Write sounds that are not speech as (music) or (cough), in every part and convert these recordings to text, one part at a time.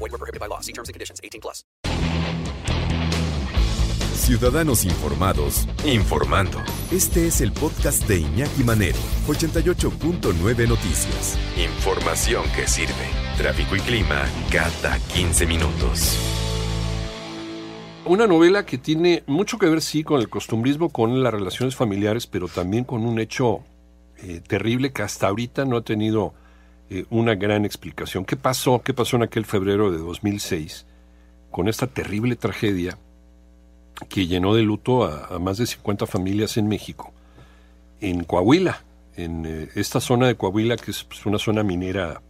Void were prohibited by law. See terms and conditions. 18 plus. Ciudadanos informados, informando. Este es el podcast de Iñaki Manero, 88.9 Noticias. Información que sirve. Tráfico y clima cada 15 minutos. Una novela que tiene mucho que ver, sí, con el costumbrismo, con las relaciones familiares, pero también con un hecho eh, terrible que hasta ahorita no ha tenido eh, una gran explicación. ¿Qué pasó? ¿Qué pasó en aquel febrero de 2006 con esta terrible tragedia que llenó de luto a, más de 50 familias en México? En Coahuila, en eh, esta zona de Coahuila, que es pues, una zona minera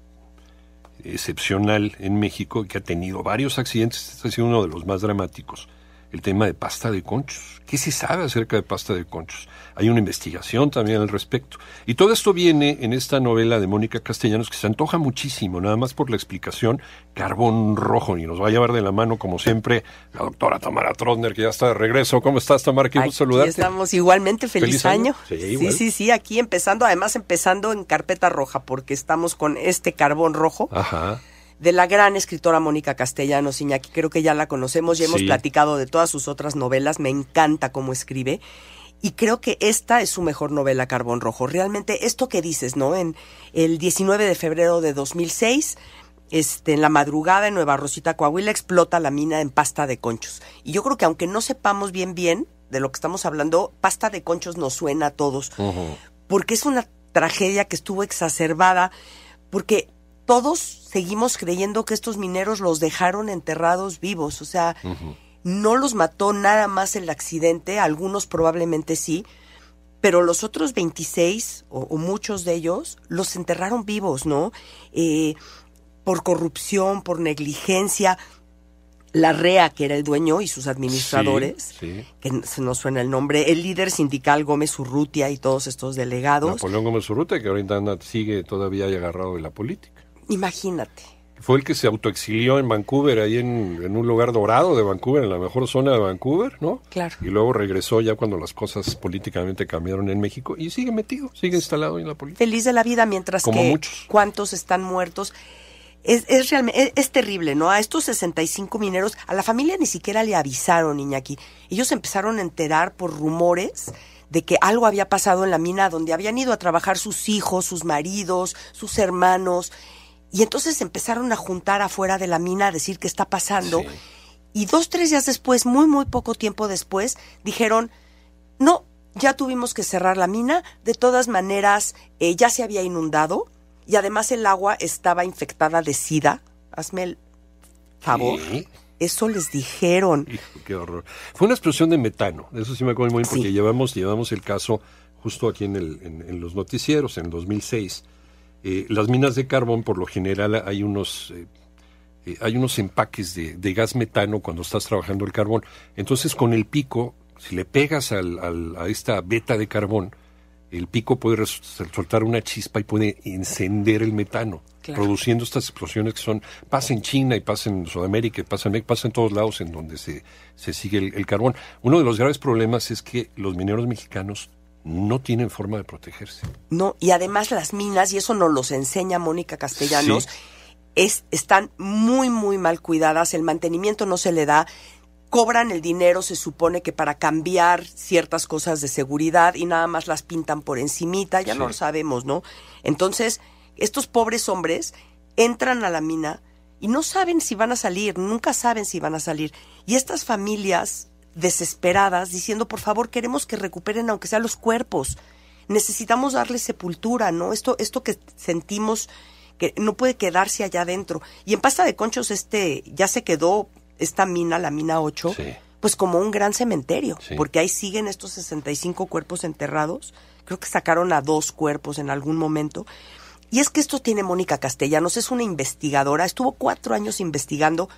excepcional en México, que ha tenido varios accidentes, este ha sido uno de los más dramáticos, el tema de pasta de conchos. ¿Qué se sabe acerca de pasta de conchos? Hay una investigación también al respecto. Y todo esto viene en esta novela de Mónica Castellanos que se antoja muchísimo, nada más por la explicación, Carbón Rojo, y nos va a llevar de la mano, como siempre, la doctora Tamara Trotner, que ya está de regreso. ¿Cómo estás, Tamara? Qué gusto saludarte. estamos igualmente, feliz, ¿Feliz año? año. Sí, Sí, igual. sí, sí, aquí empezando, además empezando en carpeta roja, porque estamos con este carbón rojo Ajá. De la gran escritora Mónica Castellanos, Iñaki, creo que ya la conocemos, ya hemos Sí. platicado de todas sus otras novelas, me encanta cómo escribe. Y creo que esta es su mejor novela, Carbón Rojo. Realmente, esto que dices, ¿no? En el 19 de febrero de 2006, este, en la madrugada en Nueva Rosita, Coahuila, explota la mina en pasta de conchos. Y yo creo que aunque no sepamos bien bien de lo que estamos hablando, pasta de conchos nos suena a todos. Porque es una tragedia que estuvo exacerbada, porque todos seguimos creyendo que estos mineros los dejaron enterrados vivos. O sea, no los mató nada más el accidente, algunos probablemente sí, pero los otros 26, o, o muchos de ellos, los enterraron vivos, ¿no? Eh, por corrupción, por negligencia. La REA, que era el dueño, y sus administradores, Sí, sí. que se nos suena el nombre, el líder sindical Gómez Urrutia y todos estos delegados. Napoleón Gómez Urrutia, que ahorita anda, sigue todavía ahí agarrado de la política. Imagínate. Fue el que se autoexilió en Vancouver, ahí en, en un lugar dorado de Vancouver, en la mejor zona de Vancouver, ¿no? Claro. Y luego regresó ya cuando las cosas políticamente cambiaron en México y sigue metido, sigue instalado en la política. feliz de la vida, mientras Como que muchos. cuántos están muertos. Es, es realmente, es, es terrible, ¿no? A estos 65 mineros, a la familia ni siquiera le avisaron, Iñaki. Ellos empezaron a enterar por rumores de que algo había pasado en la mina donde habían ido a trabajar sus hijos, sus maridos, sus hermanos. Y entonces empezaron a juntar afuera de la mina a decir qué está pasando. Sí. Y dos, tres días después, muy, muy poco tiempo después, dijeron, no, ya tuvimos que cerrar la mina, de todas maneras eh, ya se había inundado y además el agua estaba infectada de sida. Hazme el favor. Sí. Eso les dijeron. Hijo, qué horror. Fue una explosión de metano, eso sí me acuerdo muy bien, porque Sí. llevamos, llevamos el caso justo aquí en, el, en, en los noticieros, en el 2006. Eh, las minas de carbón, por lo general, hay unos... eh, eh, hay unos empaques de, de gas metano cuando estás trabajando el carbón. Entonces, con el pico, si le pegas al- al- a esta beta de carbón, el pico puede soltar una chispa y puede encender el metano, Claro. produciendo estas explosiones que son, pasa en China y pasa en Sudamérica y pasa en, pasa en todos lados en donde se, se sigue el, el carbón. Uno de los graves problemas es que los mineros mexicanos no tienen forma de protegerse. No, y además las minas, y eso nos los enseña Mónica Castellanos, Sí. es, están muy, muy mal cuidadas, el mantenimiento no se le da, cobran el dinero, se supone que para cambiar ciertas cosas de seguridad y nada más las pintan por encimita, ya no lo sabemos, ¿no? Entonces, estos pobres hombres entran a la mina y no saben si van a salir, nunca saben si van a salir. Y estas familias desesperadas diciendo, por favor, queremos que recuperen aunque sea los cuerpos. Necesitamos darle sepultura, ¿no? Esto, esto que sentimos que no puede quedarse allá adentro. Y en Pasta de Conchos este ya se quedó esta mina, la mina 8, Sí. pues como un gran cementerio, Sí. porque ahí siguen estos 65 cuerpos enterrados. Creo que sacaron a dos cuerpos en algún momento. Y es que esto tiene Mónica Castellanos, es una investigadora, estuvo cuatro años investigando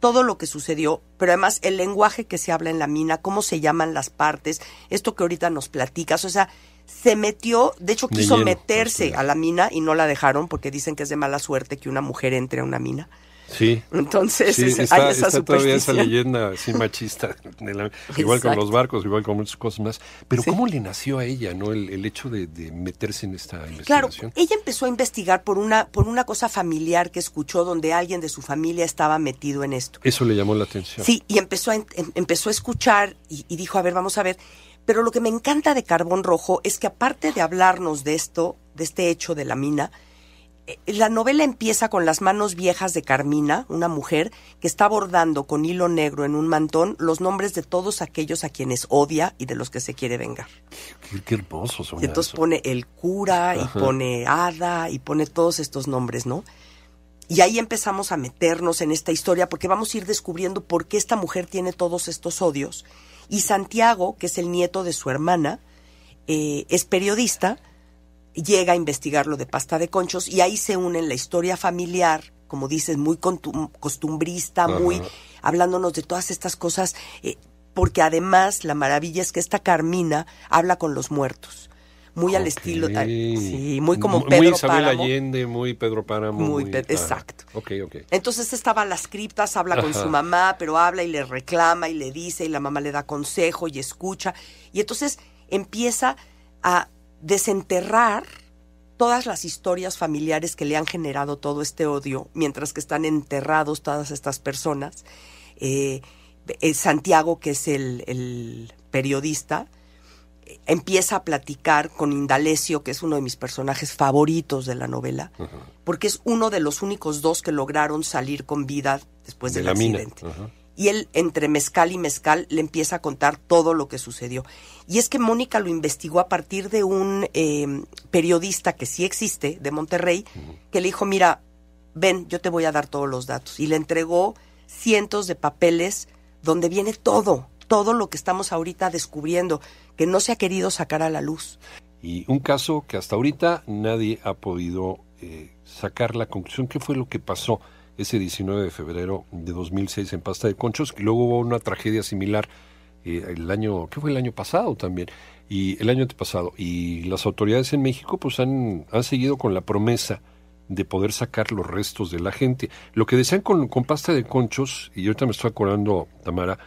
todo lo que sucedió, pero además el lenguaje que se habla en la mina, cómo se llaman las partes, esto que ahorita nos platicas, o sea, se metió, de hecho De quiso lleno, meterse a la mina y no la dejaron porque dicen que es de mala suerte que una mujer entre a una mina. Sí. Entonces, Sí, está, hay esa está todavía esa leyenda así machista, la- igual con los barcos, igual con muchas cosas más. Pero Sí. ¿cómo le nació a ella no el, el hecho de, de meterse en esta Claro, investigación? ella empezó a investigar por una, por una cosa familiar que escuchó donde alguien de su familia estaba metido en esto. Eso le llamó la atención. Sí, y empezó a, em- empezó a escuchar y, y dijo, a ver, vamos a ver. Pero lo que me encanta de Carbón Rojo es que aparte de hablarnos de esto, de este hecho de la mina, la novela empieza con las manos viejas de Carmina, una mujer que está bordando con hilo negro en un mantón los nombres de todos aquellos a quienes odia y de los que se quiere vengar. Qué, qué hermoso suena Y entonces eso. pone el cura y pone hada y pone todos estos nombres, ¿no? Y ahí empezamos a meternos en esta historia porque vamos a ir descubriendo por qué esta mujer tiene todos estos odios. Y Santiago, que es el nieto de su hermana, eh, es periodista, llega a investigar lo de pasta de conchos y ahí se une la historia familiar, como dices, muy costumbrista, muy hablándonos de todas estas cosas, eh, porque además la maravilla es que esta Carmina habla con los muertos, muy al estilo, sí, muy como Muy Pedro Isabel Páramo. Allende, muy Pedro Páramo. Muy exacto. Entonces estaba a las criptas, habla con su mamá, pero habla y le reclama y le dice y la mamá le da consejo y escucha. Y entonces empieza a desenterrar todas las historias familiares que le han generado todo este odio, mientras que están enterrados todas estas personas. Eh, eh, Santiago, que es el, el periodista, eh, empieza a platicar con Indalecio, que es uno de mis personajes favoritos de la novela, porque es uno de los únicos dos que lograron salir con vida después De del accidente. Y él, entre mezcal y mezcal, le empieza a contar todo lo que sucedió. Y es que Mónica lo investigó a partir de un eh, periodista que sí existe, de Monterrey, que le dijo, mira, ven, yo te voy a dar todos los datos. Y le entregó cientos de papeles donde viene todo, todo lo que estamos ahorita descubriendo, que no se ha querido sacar a la luz. Y un caso que hasta ahorita nadie ha podido eh, sacar la conclusión. ¿Qué fue lo que pasó ese 19 de febrero de 2006 en Pasta de Conchos? Que luego hubo una tragedia similar eh, el año, ¿qué fue el año pasado también? Y el año antepasado. Y las autoridades en México pues han, han seguido con la promesa de poder sacar los restos de la gente. Lo que decían con, con Pasta de Conchos, y ahorita me estoy acordando, Tamara,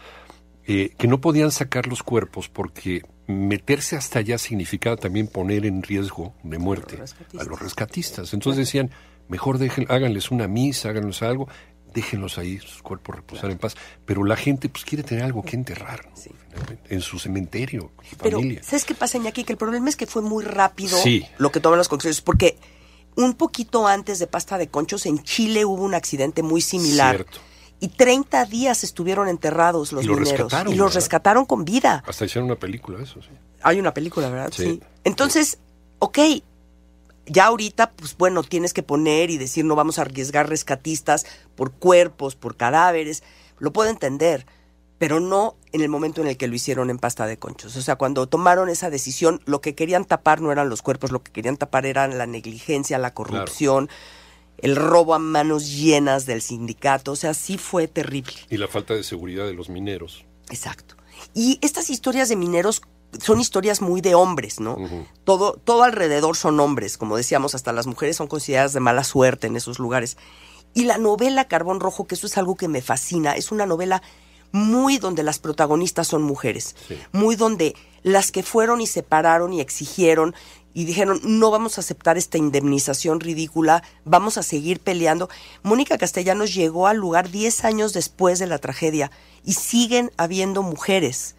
eh, que no podían sacar los cuerpos porque meterse hasta allá significaba también poner en riesgo de muerte a los rescatistas. Entonces decían, mejor dejen, háganles una misa, háganles algo, déjenlos ahí, sus cuerpos reposar en paz. Pero la gente pues quiere tener algo que enterrar, en su cementerio, con su Pero, familia. ¿sabes qué pasa, Iñaki? Que el problema es que fue muy rápido Sí. lo que toman las conclusiones, porque un poquito antes de Pasta de Conchos, en Chile hubo un accidente muy similar. Cierto. Y 30 días estuvieron enterrados los Y los mineros. rescataron, y los ¿verdad? rescataron con vida. Hasta hicieron una película, eso sí. Hay una película, ¿verdad? Sí. Entonces, ok, ya ahorita, pues bueno, tienes que poner y decir no vamos a arriesgar rescatistas por cuerpos, por cadáveres. Lo puedo entender, pero no en el momento en el que lo hicieron en pasta de conchos. O sea, cuando tomaron esa decisión, lo que querían tapar no eran los cuerpos, lo que querían tapar eran la negligencia, la corrupción, el robo a manos llenas del sindicato. O sea, sí fue terrible. Y la falta de seguridad de los mineros. Exacto. Y estas historias de mineros son historias muy de hombres, ¿no? todo, todo alrededor son hombres, como decíamos, hasta las mujeres son consideradas de mala suerte en esos lugares. Y la novela Carbón Rojo, que eso es algo que me fascina, es una novela muy donde las protagonistas son mujeres, Sí. muy donde las que fueron y se pararon y exigieron y dijeron, no vamos a aceptar esta indemnización ridícula, vamos a seguir peleando. Mónica Castellanos llegó al lugar 10 años después de la tragedia y siguen habiendo mujeres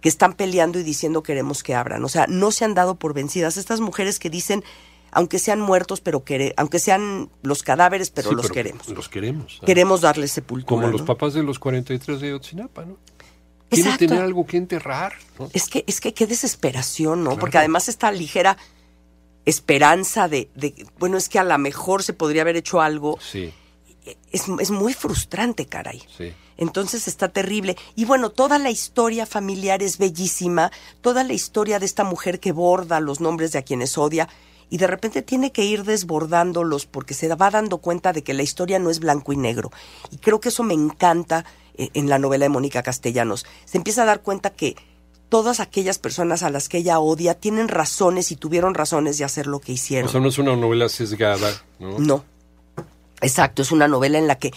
que están peleando y diciendo queremos que abran. O sea, no se han dado por vencidas. Estas mujeres que dicen, aunque sean muertos, pero quere- aunque sean los cadáveres, pero Sí, los queremos. Los queremos. ¿no? Queremos darles sepultura. Como los papás de los 43 de Yotzinapa, ¿no? Quieren Exacto. tener algo que enterrar, ¿no? Es que, es que qué desesperación, ¿no? Claro. Porque además esta ligera esperanza de, de, bueno, es que a lo mejor se podría haber hecho algo, Sí, es, es muy frustrante, caray. sí. Entonces está terrible. Y bueno, toda la historia familiar es bellísima, toda la historia de esta mujer que borda los nombres de a quienes odia. y de repente tiene que ir desbordándolos porque se va dando cuenta de que la historia no es blanco y negro. Y creo que eso me encanta eh, en la novela de Mónica Castellanos. Se empieza a dar cuenta que todas aquellas personas a las que ella odia tienen razones y tuvieron razones de hacer lo que hicieron. O sea, no es una novela sesgada, ¿no? No. Exacto, es una novela en la que...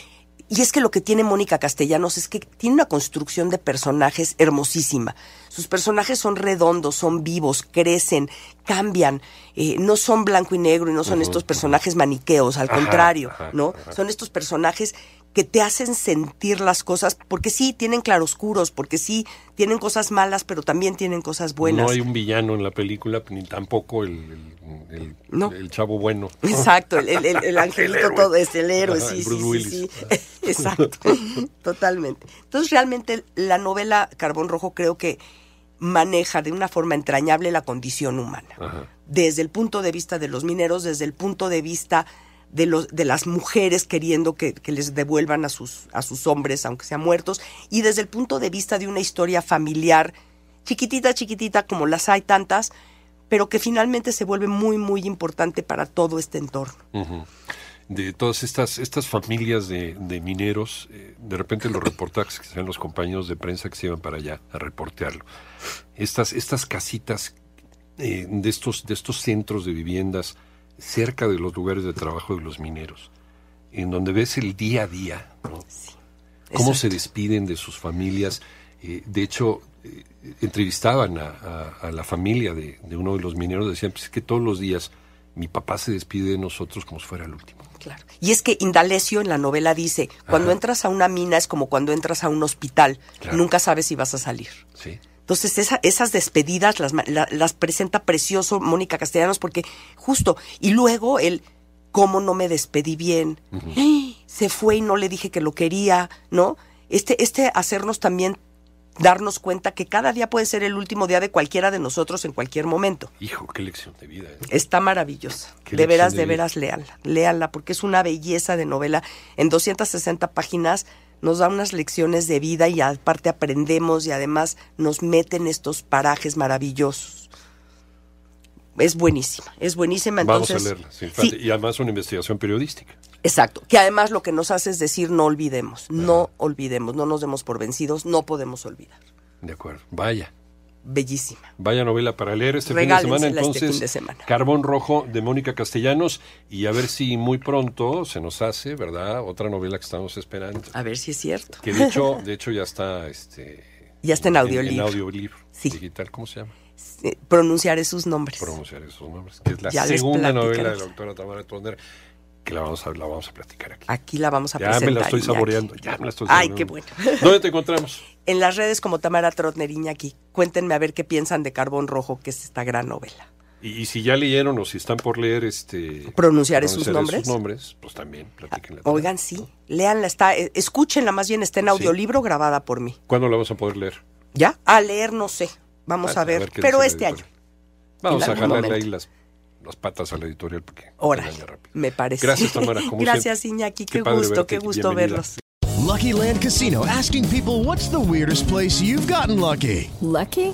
Y es que lo que tiene Mónica Castellanos es que tiene una construcción de personajes hermosísima. Sus personajes son redondos, son vivos, crecen, cambian, eh, no son blanco y negro y no son estos personajes maniqueos, al Ajá, contrario, ajá, ¿no? ajá. Son estos personajes que te hacen sentir las cosas, porque sí, tienen claroscuros, porque sí, tienen cosas malas, pero también tienen cosas buenas. No hay un villano en la película, ni tampoco el, el, el- No. el chavo bueno. Exacto, el, el, el- (laughs) el angelito todo es el héroe, Ajá, sí, sí, Willis. sí. (laughs) Exacto, (laughs) totalmente. Entonces realmente la novela Carbón Rojo creo que maneja de una forma entrañable la condición humana. Ajá. Desde el punto de vista de los mineros, desde el punto de vista de, los, de las mujeres queriendo que, que les devuelvan a sus, a sus hombres, aunque sean muertos, y desde el punto de vista de una historia familiar chiquitita, chiquitita, como las hay tantas, pero que finalmente se vuelve muy, muy importante para todo este entorno. De todas estas, estas familias de, de mineros, eh, de repente los reportajes que sean los compañeros de prensa que se iban para allá a reportearlo. Estas, estas casitas eh, de, estos, de estos centros de viviendas cerca de los lugares de trabajo de los mineros, en donde ves el día a día, ¿no? cómo se despiden de sus familias. Eh, de hecho, eh, entrevistaban a, a- a la familia de, de uno de los mineros, decían, pues es que todos los días mi papá se despide de nosotros como si fuera el último. Claro. Y es que Indalecio en la novela dice, cuando Ajá. entras a una mina es como cuando entras a un hospital, Claro. nunca sabes si vas a salir. ¿sí? Entonces esa- esas despedidas las, la- las presenta precioso Mónica Castellanos porque justo, y luego el cómo no me despedí bien, (gasps) se fue y no le dije que lo quería, ¿no? Este, este hacernos también darnos cuenta que cada día puede ser el último día de cualquiera de nosotros en cualquier momento. Hijo, qué lección de vida. ¿eh? Está maravillosa. De veras, de de veras, léanla. Léanla, porque es una belleza de novela. En 260 páginas nos da unas lecciones de vida y aparte aprendemos y además nos mete en estos parajes maravillosos. Es buenísima, es buenísima. Entonces, Vamos a leerla. sí, Sí, Y además una investigación periodística. exacto. Que además lo que nos hace es decir no olvidemos, no olvidemos, no nos demos por vencidos, no podemos olvidar. De acuerdo. Vaya. Bellísima. Vaya novela para leer este fin de Regálensela semana. este Entonces, fin de semana. Carbón Rojo de Mónica Castellanos. Y a ver si muy pronto se nos hace, ¿verdad? Otra novela que estamos esperando. A ver si es cierto. Que de hecho, (laughs) de hecho ya está este Ya está en audiolibro. En, audiolibro Sí. digital, ¿cómo se llama? Pronunciaré sus nombres. Pronunciar esos nombres. Que es la Ya segunda novela de la doctora Tamara Tonder, que la vamos a, la vamos a platicar aquí. Aquí la vamos a Ya presentar. me la estoy Iñaki. saboreando, ya me la estoy Ay, saboreando. qué bueno. ¿Dónde te encontramos? (laughs) En las redes como Tamara Trotner Iñaki. Cuéntenme a ver qué piensan de Carbón Rojo, que es esta gran novela. Y, y si ya leyeron o si están por leer este ¿Pronunciaré sus pronunciaré nombres? sus nombres, pues también platíquenla. Oigan, sí, léanla, está, eh, escúchenla más bien, está en Sí. audiolibro grabada por mí. ¿Cuándo la vamos a poder leer? ¿Ya? A leer no sé, vamos Ah, a ver, pero este año. Vamos a jalarle ahí las, las patas a la editorial porque Órale, me parece. Gracias, Tamara, como Gracias, siempre. Iñaki, Qué gusto, verte qué gusto Bienvenida. verlos. Lucky Land Casino asking people what's the weirdest place you've gotten lucky? Lucky?